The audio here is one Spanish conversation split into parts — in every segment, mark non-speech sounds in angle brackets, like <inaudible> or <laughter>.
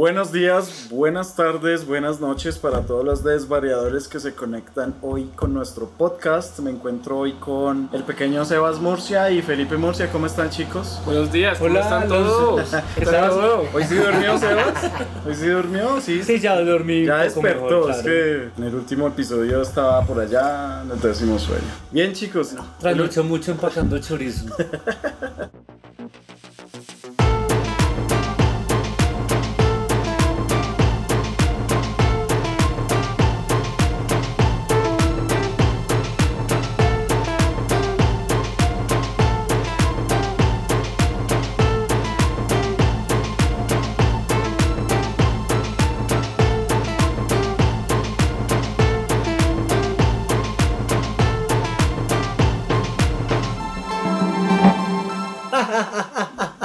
Buenos días, buenas tardes, buenas noches para todos los desvariadores que se conectan hoy con nuestro podcast. Me encuentro hoy con el pequeño Sebas Murcia y Felipe Murcia. ¿Cómo están chicos? Buenos días, ¿cómo Hola, están todos? ¿Qué tal? ¿Hoy sí durmió Sebas? ¿Hoy sí durmió? Sí. Sí, ya dormí. Ya despertó, mejor, es claro. que en el último episodio estaba por allá, en el décimo sueño. Bien chicos, Trasnocho mucho empacando chorizo. <laughs>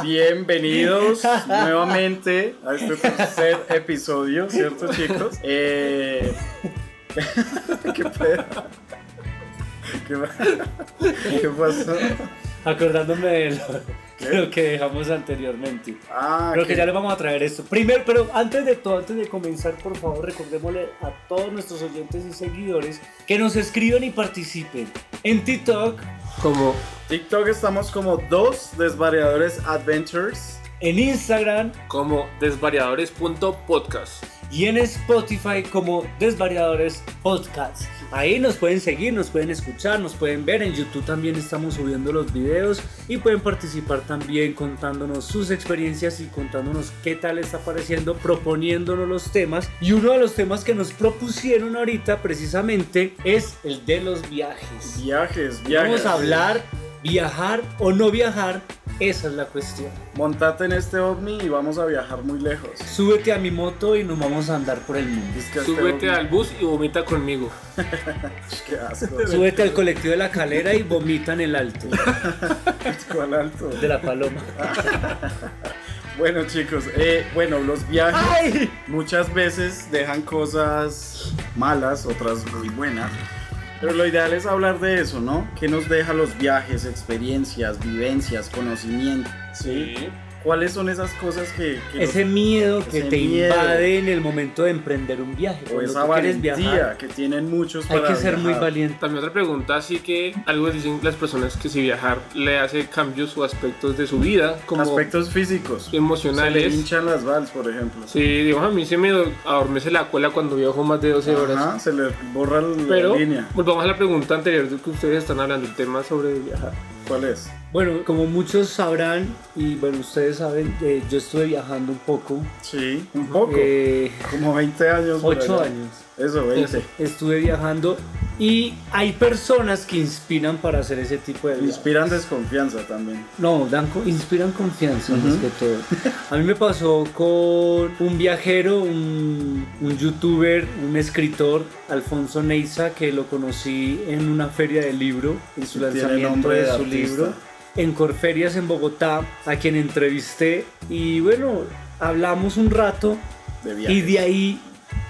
bienvenidos <laughs> nuevamente a este tercer episodio, ¿cierto chicos? Eh... <laughs> ¿Qué pedo? ¿Qué, pa- ¿Qué pasó? Acordándome de lo, <laughs> lo que dejamos anteriormente. Ah, Creo que que- ya les vamos a traer esto. Primero, pero antes de todo, antes de comenzar, por favor, recordémosle a todos nuestros oyentes y seguidores que nos escriban y participen en TikTok, Como TikTok estamos como dos desvariadores adventures. en Instagram como desvariadores.podcast. y en Spotify como Desvariadores Podcast. Ahí nos pueden seguir, nos pueden escuchar, nos pueden ver. En YouTube también estamos subiendo los videos y pueden participar también contándonos sus experiencias y contándonos qué tal está pareciendo, proponiéndonos los temas. Y uno de los temas que nos propusieron ahorita precisamente es el de los viajes. Viajes, viajes. Vamos a hablar viajar o no viajar, esa es la cuestión. Montate en este ovni y vamos a viajar muy lejos. Súbete a mi moto y nos vamos a andar por el mundo. Es que este Súbete ovni- al bus y vomita conmigo. <laughs> Qué asco. <laughs> Súbete al colectivo de la calera y vomita en el alto <laughs> ¿Cuál alto? de la paloma. Bueno chicos, eh, bueno, los viajes ¡Ay! muchas veces dejan cosas malas, otras muy buenas. Pero lo ideal es hablar de eso, ¿no? ¿Qué nos deja los viajes, experiencias, vivencias, conocimiento? ¿Sí? ¿Cuáles son esas cosas que... que Ese miedo que ese te miedo. invade en el momento de emprender un viaje. o esa valentía viajar, que tienen muchos hay para que ser muy valiente. También otra pregunta, así que algo dicen las personas que si viajar le hace cambios o aspectos de su vida, como Aspectos físicos. Se le emocionales. hinchan las vals, por ejemplo. Sí, digamos, a mí se me adormece la cola cuando viajo más de 12 horas. Ajá, se le borra la Pero línea. volvamos a la pregunta anterior de que ustedes están hablando, el tema sobre viajar. ¿Cuál es? Bueno, como muchos sabrán, y bueno, ustedes saben, eh, yo estuve viajando un poco. Sí, un poco. eh, Como 20 años. por ocho allá. años. Eso, 20. Estuve viajando y hay personas que inspiran para hacer ese tipo de viajes. Inspiran desconfianza también. No, dan inspiran confianza más que todo. A mí me pasó con un viajero, un, un youtuber, un escritor, Alfonso Neiza, que lo conocí en una feria de libro, en su lanzamiento de, de su artista. libro, en Corferias en Bogotá, a quien entrevisté y bueno, hablamos un rato De y de ahí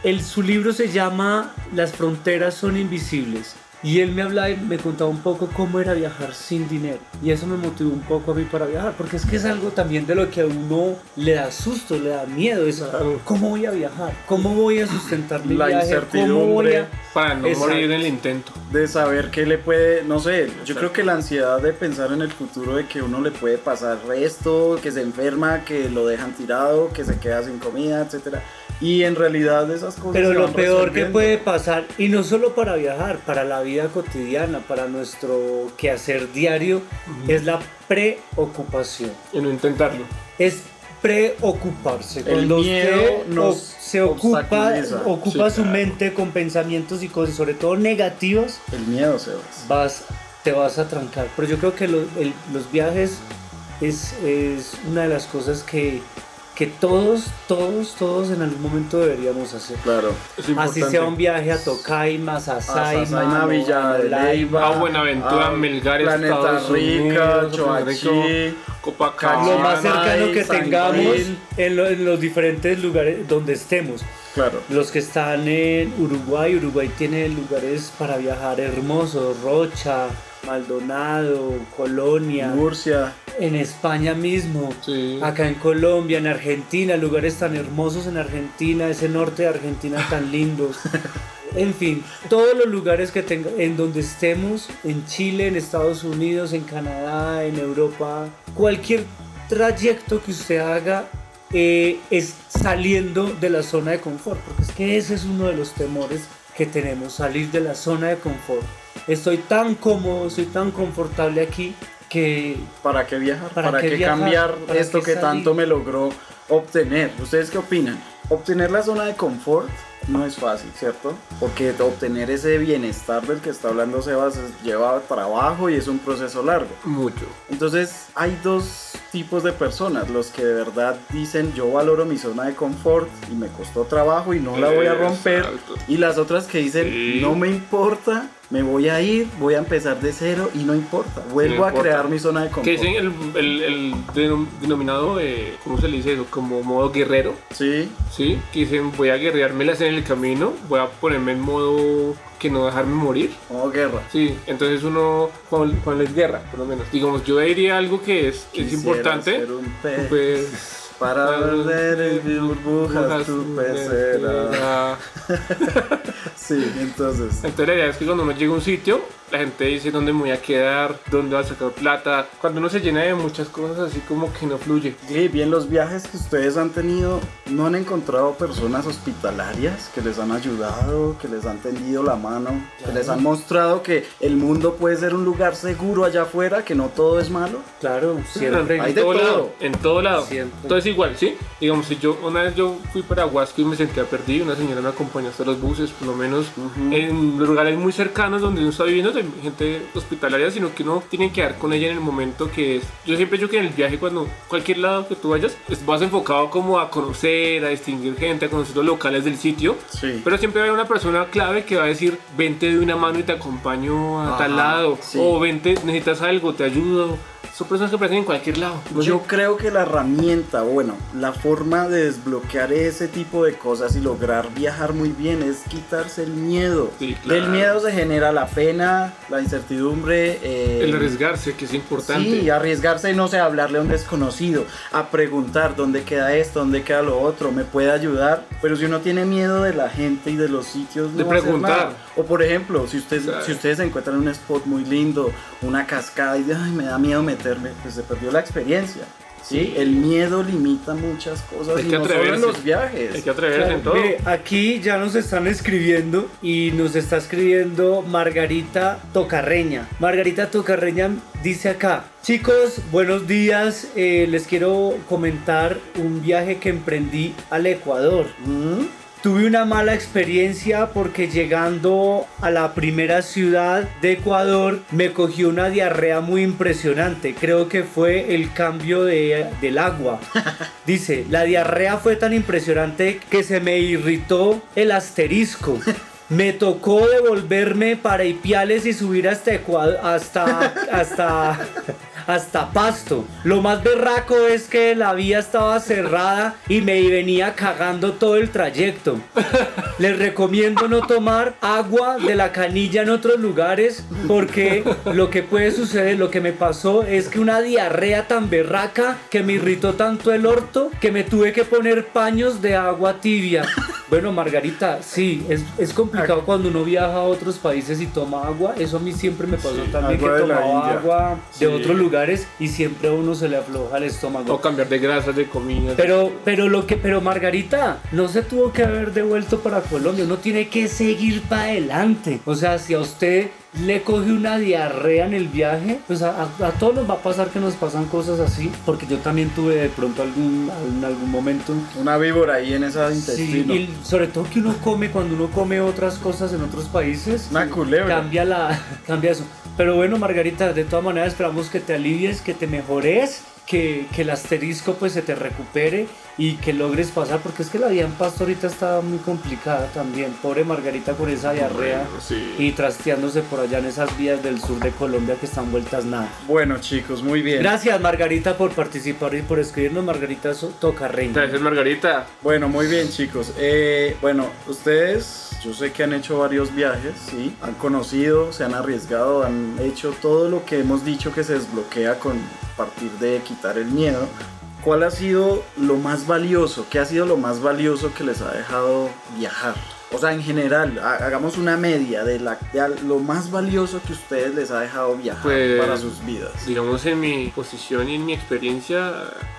el, su libro se llama Las fronteras son invisibles. Y él me hablaba y me contaba un poco cómo era viajar sin dinero. Y eso me motivó un poco a mí para viajar. Porque es que es algo también de lo que a uno le da susto, le da miedo. Es, Claro. ¿Cómo voy a viajar? ¿Cómo voy a sustentar mi La viaje? ¿Cómo voy incertidumbre. a...? Para no Exacto. morir en el intento. de saber qué le puede, no sé, yo Exacto. creo que la ansiedad de pensar en el futuro de que uno le puede pasar esto, que se enferma, que lo dejan tirado, que se queda sin comida, etcétera. Y en realidad esas cosas Pero se lo van peor que puede pasar, y no solo para viajar, para la vida cotidiana, para nuestro quehacer diario, es la preocupación. Y no intentarlo. es preocuparse. El Cuando miedo usted nos se ocupa, ocupa Sí, su claro. mente con pensamientos y cosas, sobre todo negativos, el miedo se va. vas, te vas a trancar. Pero yo creo que lo- el- los viajes es, es una de las cosas que, que todos, todos, todos en algún momento deberíamos hacer. Claro. Es Así sea un viaje a Tocaimas, a Saima, Sasaima, Villa de Leyva, a Buenaventura, a Melgar, Planeta Estados Rica, Unidos, Choachí, Copacabana. Lo más cercano que San tengamos, en, lo- en los diferentes lugares donde estemos. Claro. Los que están en Uruguay, Uruguay tiene lugares para viajar hermosos, Rocha, Maldonado, Colonia, Murcia. en España mismo, Sí. acá en Colombia, en Argentina, lugares tan hermosos en Argentina, ese norte de Argentina tan <laughs> lindo. En fin, todos los lugares que tenga, en donde estemos, en Chile, en Estados Unidos, en Canadá, en Europa, cualquier trayecto que usted haga eh, es saliendo de la zona de confort, porque es que ese es uno de los temores que tenemos, salir de la zona de confort. Estoy tan cómodo, soy tan confortable aquí que ¿Para qué viajar? ¿Para ¿Para, qué qué, viajar? cambiar ¿Para esto qué que tanto me logró obtener? ¿Ustedes qué opinan? Obtener la zona de confort no es fácil, ¿cierto? Porque obtener ese bienestar del que está hablando Sebas lleva trabajo y es un proceso largo. Mucho. Entonces hay dos tipos de personas, los que de verdad dicen yo valoro mi zona de confort y me costó trabajo y no la voy a romper. Exacto. Y las otras que dicen Sí. no me importa, me voy a ir, voy a empezar de cero y no importa. Vuelvo No a importa. crear mi zona de confort. Que dicen el, el, el denom- denominado, eh, ¿cómo se le dice eso? Como modo guerrero, Sí, ¿sí? Que dicen voy a guerreármelas en el camino, voy a ponerme en modo que no dejarme morir. como guerra. Sí, entonces uno, cuando, cuando es guerra, por lo menos. Digamos, yo diría algo que es, es importante. ser un pez Pues. <laughs> para perder en burbujas tu pecera. <laughs> <laughs> Sí, entonces. Entonces la idea es que cuando uno llega a un sitio, la gente dice dónde me voy a quedar, dónde va a sacar plata. Cuando uno se llena de muchas cosas así como que no fluye. Sí, bien, los viajes que ustedes han tenido, ¿no han encontrado personas hospitalarias que les han ayudado, que les han tendido la mano, que les han mostrado que el mundo puede ser un lugar seguro allá afuera, que no todo es malo? claro, siempre Hay en de todo, todo. lado, en todo lado. Siempre. Entonces igual, ¿sí? Digamos, si yo una vez yo fui para Huasco y me sentía perdido, una señora me acompañó hasta los buses, por lo menos en lugares muy cercanos donde uno está viviendo, de gente hospitalaria, sino que uno tiene que quedar con ella en el momento que es. Yo siempre digo que en el viaje, cuando cualquier lado que tú vayas, vas enfocado como a conocer, a distinguir gente, a conocer los locales del sitio. Sí. Pero siempre haber una persona clave que va a decir, vente de una mano y te acompaño a Ajá, tal lado. sí. O vente, necesitas algo, te ayudo. Son personas que aparecen en cualquier lado. No sé. Yo creo que la herramienta, bueno, la forma de desbloquear ese tipo de cosas y lograr viajar muy bien es quitarse el miedo. Sí, claro. Del miedo se genera la pena, la incertidumbre. eh, El arriesgarse, que es importante. Sí, arriesgarse no sé, hablarle a un desconocido, a preguntar dónde queda esto, dónde queda lo otro, me puede ayudar. Pero si uno tiene miedo de la gente y de los sitios, no De va a hacer preguntar. nada. O por ejemplo, si, usted, Claro. si ustedes encuentran un spot muy lindo, una cascada y ay, me da miedo meterme, pues se perdió la experiencia. Sí, Sí. el miedo limita muchas cosas Hay y que no solo en los viajes. Hay que atreverse en todo. Aquí ya nos están escribiendo y nos está escribiendo Margarita Tocarreña. Margarita Tocarreña dice acá, chicos, buenos días, eh, les quiero comentar un viaje que emprendí al Ecuador. Mm, Tuve una mala experiencia porque llegando a la primera ciudad de Ecuador me cogió una diarrea muy impresionante. Creo que fue el cambio de- del agua. <laughs> Dice, la diarrea fue tan impresionante que se me irritó el asterisco. Me tocó devolverme para Ipiales y subir hasta Ecuador, hasta, hasta, hasta Pasto. Lo más berraco es que la vía estaba cerrada y me venía cagando todo el trayecto. Les recomiendo no tomar agua de la canilla en otros lugares porque lo que puede suceder, lo que me pasó es que una diarrea tan berraca que me irritó tanto el orto que me tuve que poner paños de agua tibia. Bueno, Margarita, sí, es, es complicado cuando uno viaja a otros países y toma agua. Eso a mí siempre me pasó también agua que de tomaba agua Sí. de otros lugares y siempre a uno se le afloja el estómago. O cambiar de grasas, de comida. Pero, pero lo que, pero Margarita, no se tuvo que haber devuelto para Colombia, uno tiene que seguir para adelante. O sea, si a usted le coge una diarrea en el viaje, pues a, a- a todos nos va a pasar que nos pasan cosas así, porque yo también tuve de pronto algún, en algún momento. una víbora ahí en Sí, intestino. y sobre todo que uno come cuando uno come otras cosas en otros países. Una culebra. Cambia la, <laughs> cambia eso. Pero bueno, Margarita, de todas maneras esperamos que te alivies, que te mejores que, que el asterisco pues se te recupere y que logres pasar, porque es que la vida en Pasto ahorita está muy complicada también. Pobre Margarita con esa diarrea Bueno, sí. y trasteándose por allá en esas vías del sur de Colombia que están vueltas nada. Bueno, chicos, muy bien. Gracias Margarita por participar y por escribirnos. Margarita So- toca reina. Gracias, Margarita. Bueno, muy bien, chicos. Eh, bueno, ustedes, yo sé que han hecho varios viajes, ¿sí? Han conocido, se han arriesgado, han hecho todo lo que hemos dicho que se desbloquea con partir de quitar el miedo. ¿Cuál ha sido lo más valioso? ¿Qué ha sido lo más valioso que les ha dejado viajar? O sea, en general, ha- hagamos una media de, la, de lo más valioso que ustedes les ha dejado viajar Pues, para sus vidas. digamos en mi posición y en mi experiencia,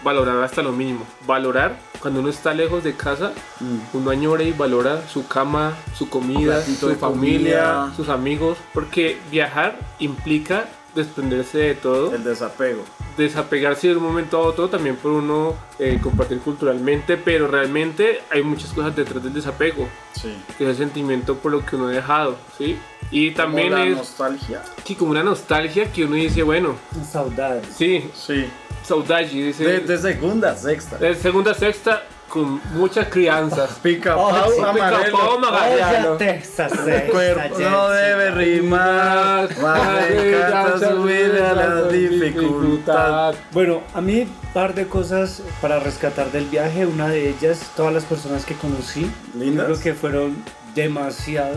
valorar hasta lo mínimo. Valorar cuando uno está lejos de casa, Mm. uno añora y valora su cama, su comida, su familia, sus amigos, porque viajar implica desprenderse de todo, El desapego. Desapegarse de un momento a otro, también por uno eh, compartir culturalmente, pero realmente hay muchas cosas detrás del desapego, Sí. que es el sentimiento por lo que uno ha dejado, ¿sí? Y también Como la es nostalgia. sí, como una nostalgia que uno dice, bueno, Saudades. sí, Sí. saudade, dice... De, de segunda, sexta. De segunda a sexta con muchas crianzas. Pica Oh, pau sí, amarelo. Magallano. Oye, Texas, El cuerpo no debe rimar, más me encanta subirle a la dificultad. Bueno, a mí un par de cosas para rescatar del viaje. Una de ellas, todas las personas que conocí. ¿Lindas? Creo que fueron demasiado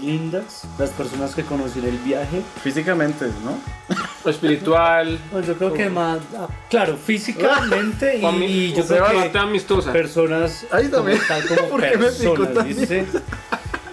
lindas las personas que conocí en el viaje. Físicamente, ¿no? Espiritual. Pues yo creo que más, ah, claro, físicamente y, yo creo bastante que amistosa. personas Ahí como también. tal, como <laughs> ¿Por qué me picó personas.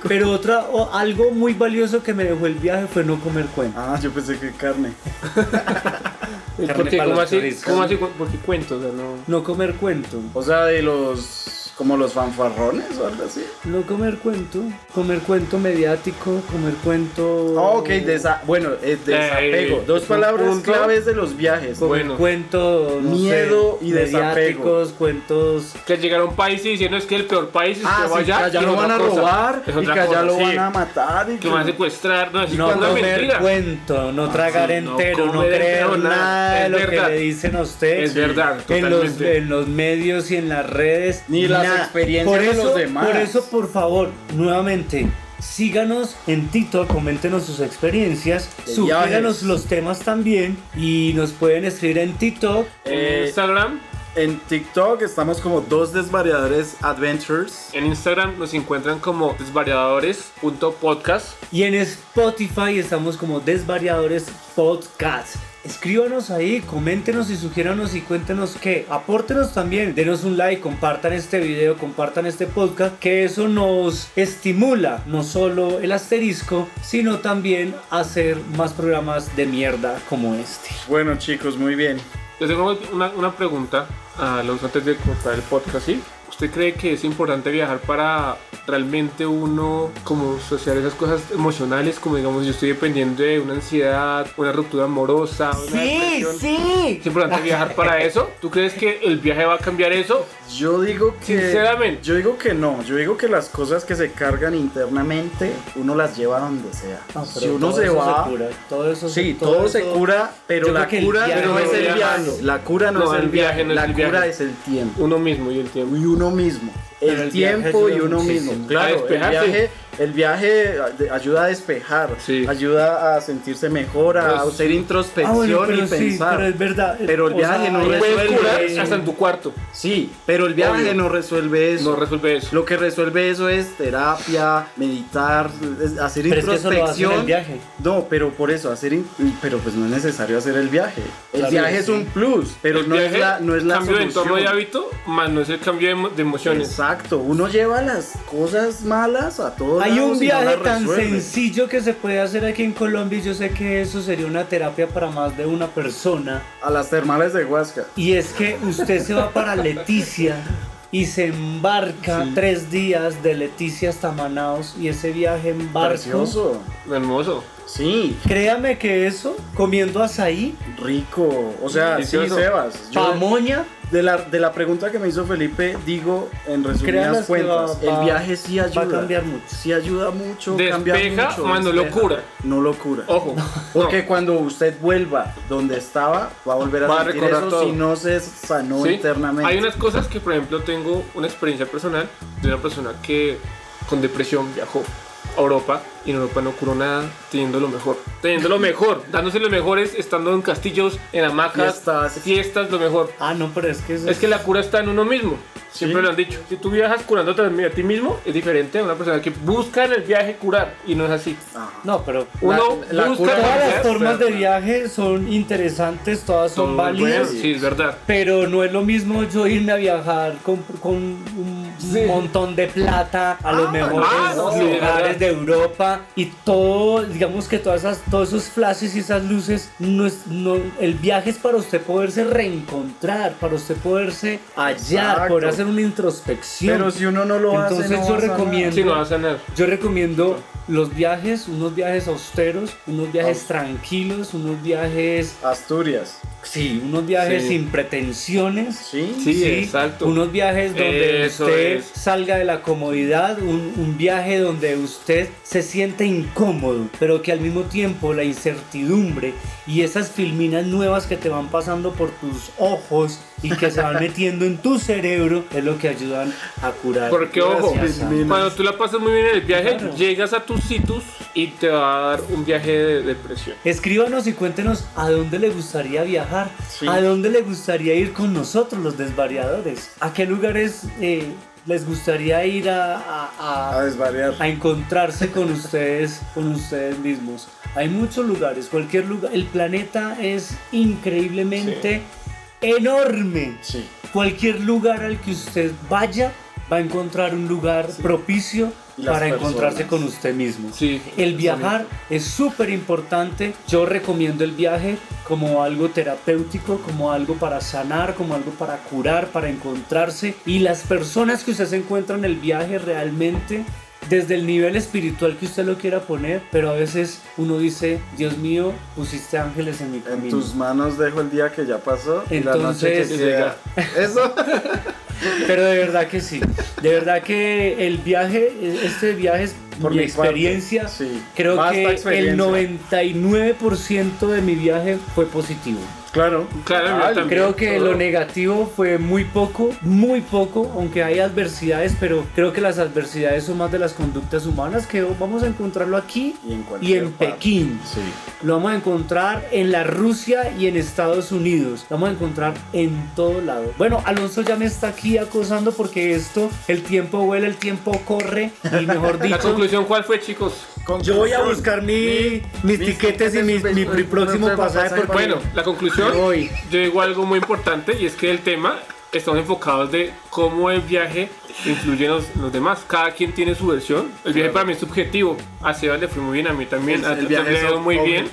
Pero otra, o algo muy valioso que me dejó el viaje fue no comer cuento. Ah, yo pensé que carne. ¿Por <laughs> Carne para ¿Cómo así? ¿Cómo así? ¿Por qué cuento? O sea, no... No comer cuento. O sea, de los. Como los fanfarrones o algo así. No comer cuento. Comer cuento mediático, comer cuento. Ah, ok, desa bueno, eh, desapego. Eh, Dos palabras punto. claves de los viajes. Comer bueno. cuento, no Miedo sé, y desapego. cuentos. Que llegar a un país y diciendo es que el peor país es Ah, que sí, vaya que allá lo van a cosa. robar y que allá cosa, lo sí. van a matar. Y Que van a secuestrar. No, así No comer mentira. cuento, no tragar sí, entero, no, creer nada, nada. de lo que le dicen a usted. Es verdad, en los, en los medios y en las redes. Ni las nada. experiencias por de eso, los demás. Por eso, por favor, nuevamente. Síganos en TikTok, coméntenos sus experiencias, De viajes. los temas también y nos pueden escribir en TikTok En Eh, Instagram. En TikTok estamos como dos desvariadores adventures. En Instagram nos encuentran como desvariadores.podcast. y en Spotify estamos como Desvariadores Podcast. Escríbanos ahí, coméntenos y sugiéranos y cuéntenos qué. Apórtenos también, denos un like, compartan este video, compartan este podcast, que eso nos estimula no solo el asterisco, sino también hacer más programas de mierda como este. Bueno chicos, muy bien. Les tengo una, una pregunta a Alonso antes de cortar el podcast, ¿sí? ¿Usted cree que es importante viajar para realmente uno como socializar esas cosas emocionales? Como digamos, yo estoy dependiendo de una ansiedad, una ruptura amorosa, una depresión. sí. ¿Es importante viajar para eso? ¿Tú crees que el viaje va a cambiar eso? Yo digo que. Sinceramente. Yo digo que no. Yo digo que las cosas que se cargan internamente, uno las lleva donde sea. si uno se va. todo eso Sí, todo, se cura, pero la cura no es el viaje. La cura no, es el viaje viaje, no es la cura es el tiempo. Uno mismo y el tiempo. Y uno mismo. Pero El, el tiempo y uno mismo. Claro, el viaje, el viaje de- ayuda a despejar, Sí. ayuda a sentirse mejor, a Pues- hacer introspección Ah, bueno, pero y sí, pensar. pero es verdad. Pero el viaje sea, no resuelve curar eso. hasta en tu cuarto. Sí, pero el viaje Obvio. no resuelve eso. No resuelve eso. Lo que resuelve eso es terapia, meditar, hacer Pero es que eso lo hace en introspección. el viaje. No, pero por eso, hacer in- pero pues no es necesario hacer el viaje. El Claro, viaje sí. es un plus, pero El no es la no es la cambio de entorno y hábito, más no es el cambio de, de emociones. Exacto, uno lleva las cosas malas a todos Hay un viaje tan resuelve. sencillo que se puede hacer aquí en Colombia y yo sé que eso sería una terapia para más de una persona. a las termales de Huasca. Y es que usted se va para Leticia y se embarca tres días de Leticia hasta Manaos y ese viaje en barco Precioso. Hermoso. Sí, Créame que eso, comiendo azaí, rico. O sea, sí. Sebas. yo- pamoña, de, la, de la pregunta que me hizo Felipe, digo en resumidas cuentas, va- va- el viaje sí ayuda. va a cambiar mucho. Sí ayuda mucho. cambia Despeja, mucho, más no despeja. locura. No locura. Ojo. Porque no. cuando usted vuelva donde estaba, va a volver a, Va a sentir eso todo. si no se sanó Sí, internamente. Hay unas cosas que, por ejemplo, tengo una experiencia personal de una persona que con depresión viajó a Europa y en Europa no curó nada teniendo lo mejor. Teniendo lo mejor, <laughs> dándose los mejores, estando en castillos, en hamacas, Fiestas. fiestas, lo mejor. Ah, no, pero es que eso Es que la cura está en uno mismo. Siempre Sí. lo han dicho. Si tú viajas curándote a ti mismo, es diferente a una persona que busca en el viaje curar y no es así. Ajá. No, pero Uno La- la cura- todas las formas de viaje son interesantes, todas son todo válidas. bueno, Sí, es verdad. Pero no es lo mismo yo irme a viajar con, con un Sí. montón de plata a los Ah, mejores ah, no, sí, lugares verdad. de Europa y todo, digamos que todas esas, todos esos flashes y esas luces, no es, no, el viaje es para usted poderse reencontrar, para usted poderse hallar, Exacto. poder hacer una introspección. Pero si uno no lo hace, Entonces no yo va a sanar. recomiendo- Sí, no va a sanar. Yo recomiendo los viajes, unos viajes austeros, unos viajes tranquilos, unos viajes, Asturias. Sí, unos viajes Sí. sin pretensiones. Sí. Sí, exacto. Unos viajes donde Eso usted es. salga de la comodidad, un, un viaje donde usted se siente incómodo, pero que al mismo tiempo la incertidumbre y esas filminas nuevas que te van pasando por tus ojos y que se van metiendo en tu cerebro es lo que ayudan a curar. Porque, ojo, Filminas. cuando tú la pasas muy bien en el viaje, Claro. llegas a tus sitios y te va a dar un viaje de depresión. Escríbanos y cuéntenos a dónde le gustaría viajar, Sí. a dónde le gustaría ir con nosotros, los desvariadores, a qué lugares eh, les gustaría ir a, a- a- A desvariar. a encontrarse con ustedes, con ustedes mismos. Hay muchos lugares, cualquier lugar, el planeta es increíblemente enorme. Sí. Cualquier lugar al que usted vaya va a encontrar un lugar propicio para encontrarse con usted mismo. Sí, El viajar es súper importante. Yo recomiendo el viaje como algo terapéutico, como algo para sanar, como algo para curar, para encontrarse. Y las personas que usted se encuentra en el viaje realmente, desde el nivel espiritual que usted lo quiera poner, pero a veces uno dice, Dios mío, pusiste ángeles en mi En camino. tus manos dejo el día que ya pasó y la noche que Entonces- llega. Eso. <laughs> Pero de verdad que sí. De verdad que el viaje, este viaje es Por mi mi parte, experiencia. sí. Creo Vasta que el experiencia. 99% de mi viaje fue positivo. Claro. Claro, también. Creo que todo. lo negativo fue muy poco, muy poco, aunque hay adversidades, pero creo que las adversidades son más de las conductas humanas que vamos a encontrarlo aquí Y en y en. Pekín. Sí. Lo vamos a encontrar en la Rusia y en Estados Unidos. Lo vamos a encontrar en todo lado. Bueno, Alonso ya me está aquí acosando porque esto, el tiempo vuela, el tiempo corre y mejor La dicho... conclusión, ¿cuál fue, chicos? Yo voy a buscar mi, mis tiquetes y mi, mi próximo pasaje porque Bueno, la conclusión, voy. yo digo algo muy importante y es que el tema estamos enfocados de cómo el viaje influye en los, en los demás. Cada quien tiene su versión. El viaje Claro. para mí es subjetivo. A Sebas le fue muy bien, a mí también. a el ti viaje también es le ha ido muy bien.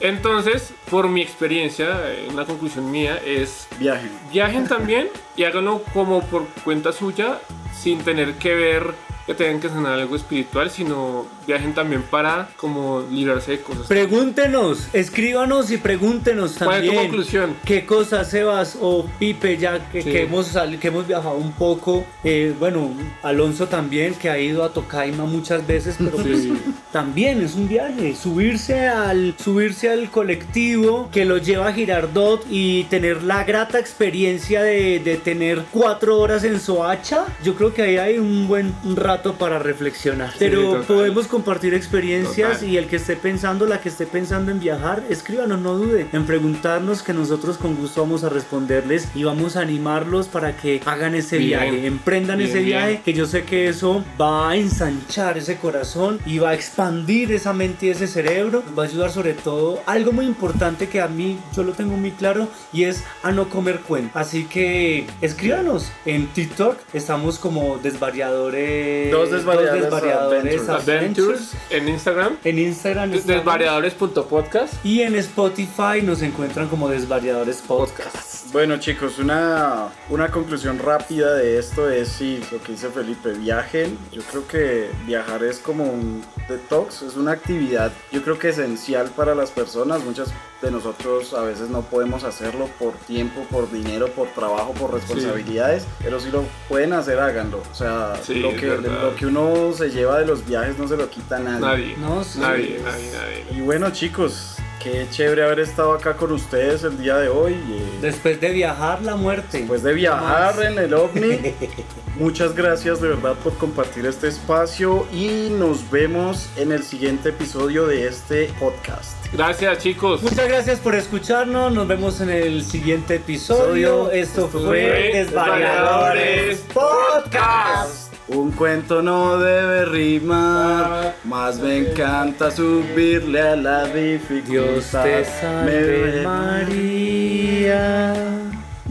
Entonces, por mi experiencia, eh, una conclusión mía es Viaje. viajen también y háganlo como por cuenta suya, sin tener que ver que tengan que sanar algo espiritual, sino viajen también para como librarse de cosas. Pregúntenos, escríbanos y pregúntenos ¿Cuál es tu también. conclusión? ¿Qué cosas, Sebas o Pipe, ya que, Sí. que hemos, que hemos viajado un poco? eh, bueno, Alonso también, que ha ido a Tocaima muchas veces, pero pues, Sí. también es un viaje. Subirse al, subirse al colectivo que lo lleva a Girardot y tener la grata experiencia de, de tener cuatro horas en Soacha, yo creo que ahí hay un buen rato para reflexionar. Pero podemos compartir experiencias Total. y el que esté pensando, la que esté pensando en viajar, escríbanos, no dude en preguntarnos que nosotros con gusto vamos a responderles y vamos a animarlos para que hagan ese Bien. viaje, emprendan Bien, ese viaje, bien. que yo sé que eso va a ensanchar ese corazón y va a expandir esa mente y ese cerebro, va a ayudar sobre todo algo muy importante que a mí yo lo tengo muy claro y es a no comer cuenta. Así que escríbanos en TikTok, estamos como desvariadores eh, Dos desvariadores Desvariadores Adventures. Adventures en Instagram. En Instagram. Desvariadores.podcast. y en Spotify nos encuentran como Desvariadores Podcast. Bueno chicos, una, una conclusión rápida de esto es sí, lo que dice Felipe, viajen. Yo creo que viajar es como un detox, es una actividad yo creo que esencial para las personas. Muchas de nosotros a veces no podemos hacerlo por tiempo, por dinero, por trabajo, por responsabilidades, pero si lo pueden hacer, háganlo. O sea, Sí, lo, que, lo que uno se lleva de los viajes no se lo quita nadie. Nadie. No, sí. Nadie, nadie, nadie. Y bueno chicos, qué chévere haber estado acá con ustedes el día de hoy. eh, Después de viajar, la muerte. Después de viajar en el ovni, <laughs> muchas gracias de verdad por compartir este espacio y nos vemos en el siguiente episodio de este podcast. Gracias, chicos. Muchas gracias por escucharnos. Nos vemos en el siguiente episodio. Esto Esto fue fue Desvariadores Podcast. Un cuento no debe rimar, más me encanta subirle a la dificultad. Dios te salve Me- María,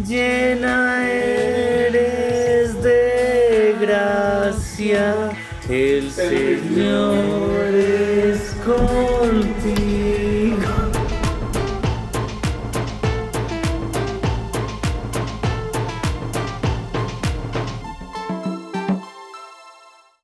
llena eres